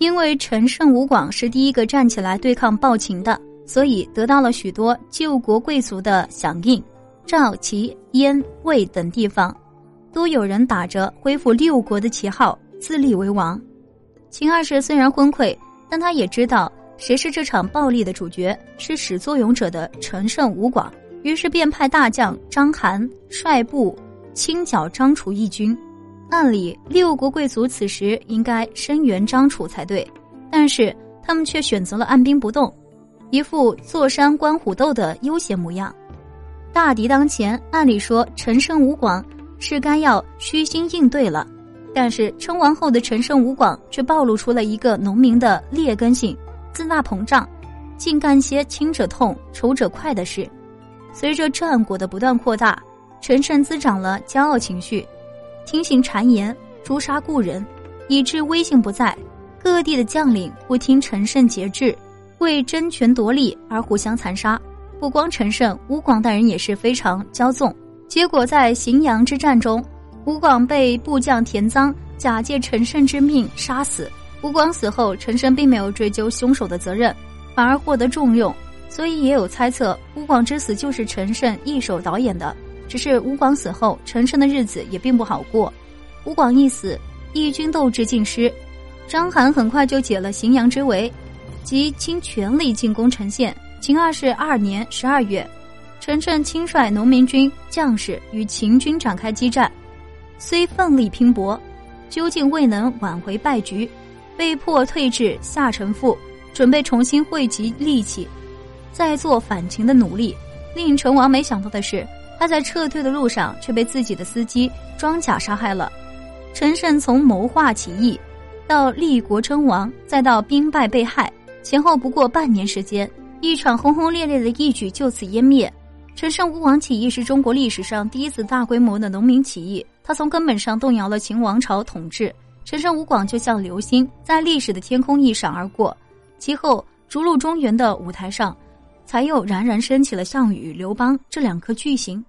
因为陈胜吴广是第一个站起来对抗暴秦的，所以得到了许多救国贵族的响应。赵、齐、燕、魏等地方，都有人打着恢复六国的旗号自立为王。秦二世虽然昏聩，但他也知道谁是这场暴力的主角，是始作俑者的陈胜吴广。于是便派大将章邯率部清剿张楚义军。按理六国贵族此时应该声援张楚才对，但是他们却选择了按兵不动，一副坐山观虎斗的悠闲模样。大敌当前，按理说陈胜吴广是该要虚心应对了，但是称王后的陈胜吴广却暴露出了一个农民的劣根性，自大膨胀，竟干些亲者痛、仇者快的事。随着战果的不断扩大，陈胜滋长了骄傲情绪，听信谗言，诛杀故人，以致威信不在。各地的将领不听陈胜节制，为争权夺利而互相残杀。不光陈胜，吴广大人也是非常骄纵。结果在荥阳之战中，吴广被部将田臧假借陈胜之命杀死。吴广死后，陈胜并没有追究凶手的责任，反而获得重用。所以也有猜测，吴广之死就是陈胜一手导演的。只是吴广死后，陈胜的日子也并不好过。吴广一死，义军斗志尽失，章邯很快就解了荥阳之围，即倾全力进攻陈县。秦二世二年十二月，陈胜亲率农民军将士与秦军展开激战，虽奋力拼搏，究竟未能挽回败局，被迫退至下城阜，准备重新汇集力气。再做反秦的努力，令成王没想到的是，他在撤退的路上却被自己的司机装甲杀害了。陈胜从谋划起义，到立国称王，再到兵败被害，前后不过半年时间，一场轰轰烈烈的义举就此湮灭。陈胜吴广起义是中国历史上第一次大规模的农民起义，他从根本上动摇了秦王朝统治。陈胜吴广就像流星，在历史的天空一闪而过，其后逐鹿中原的舞台上。才又冉冉升起了项羽、刘邦这两颗巨星。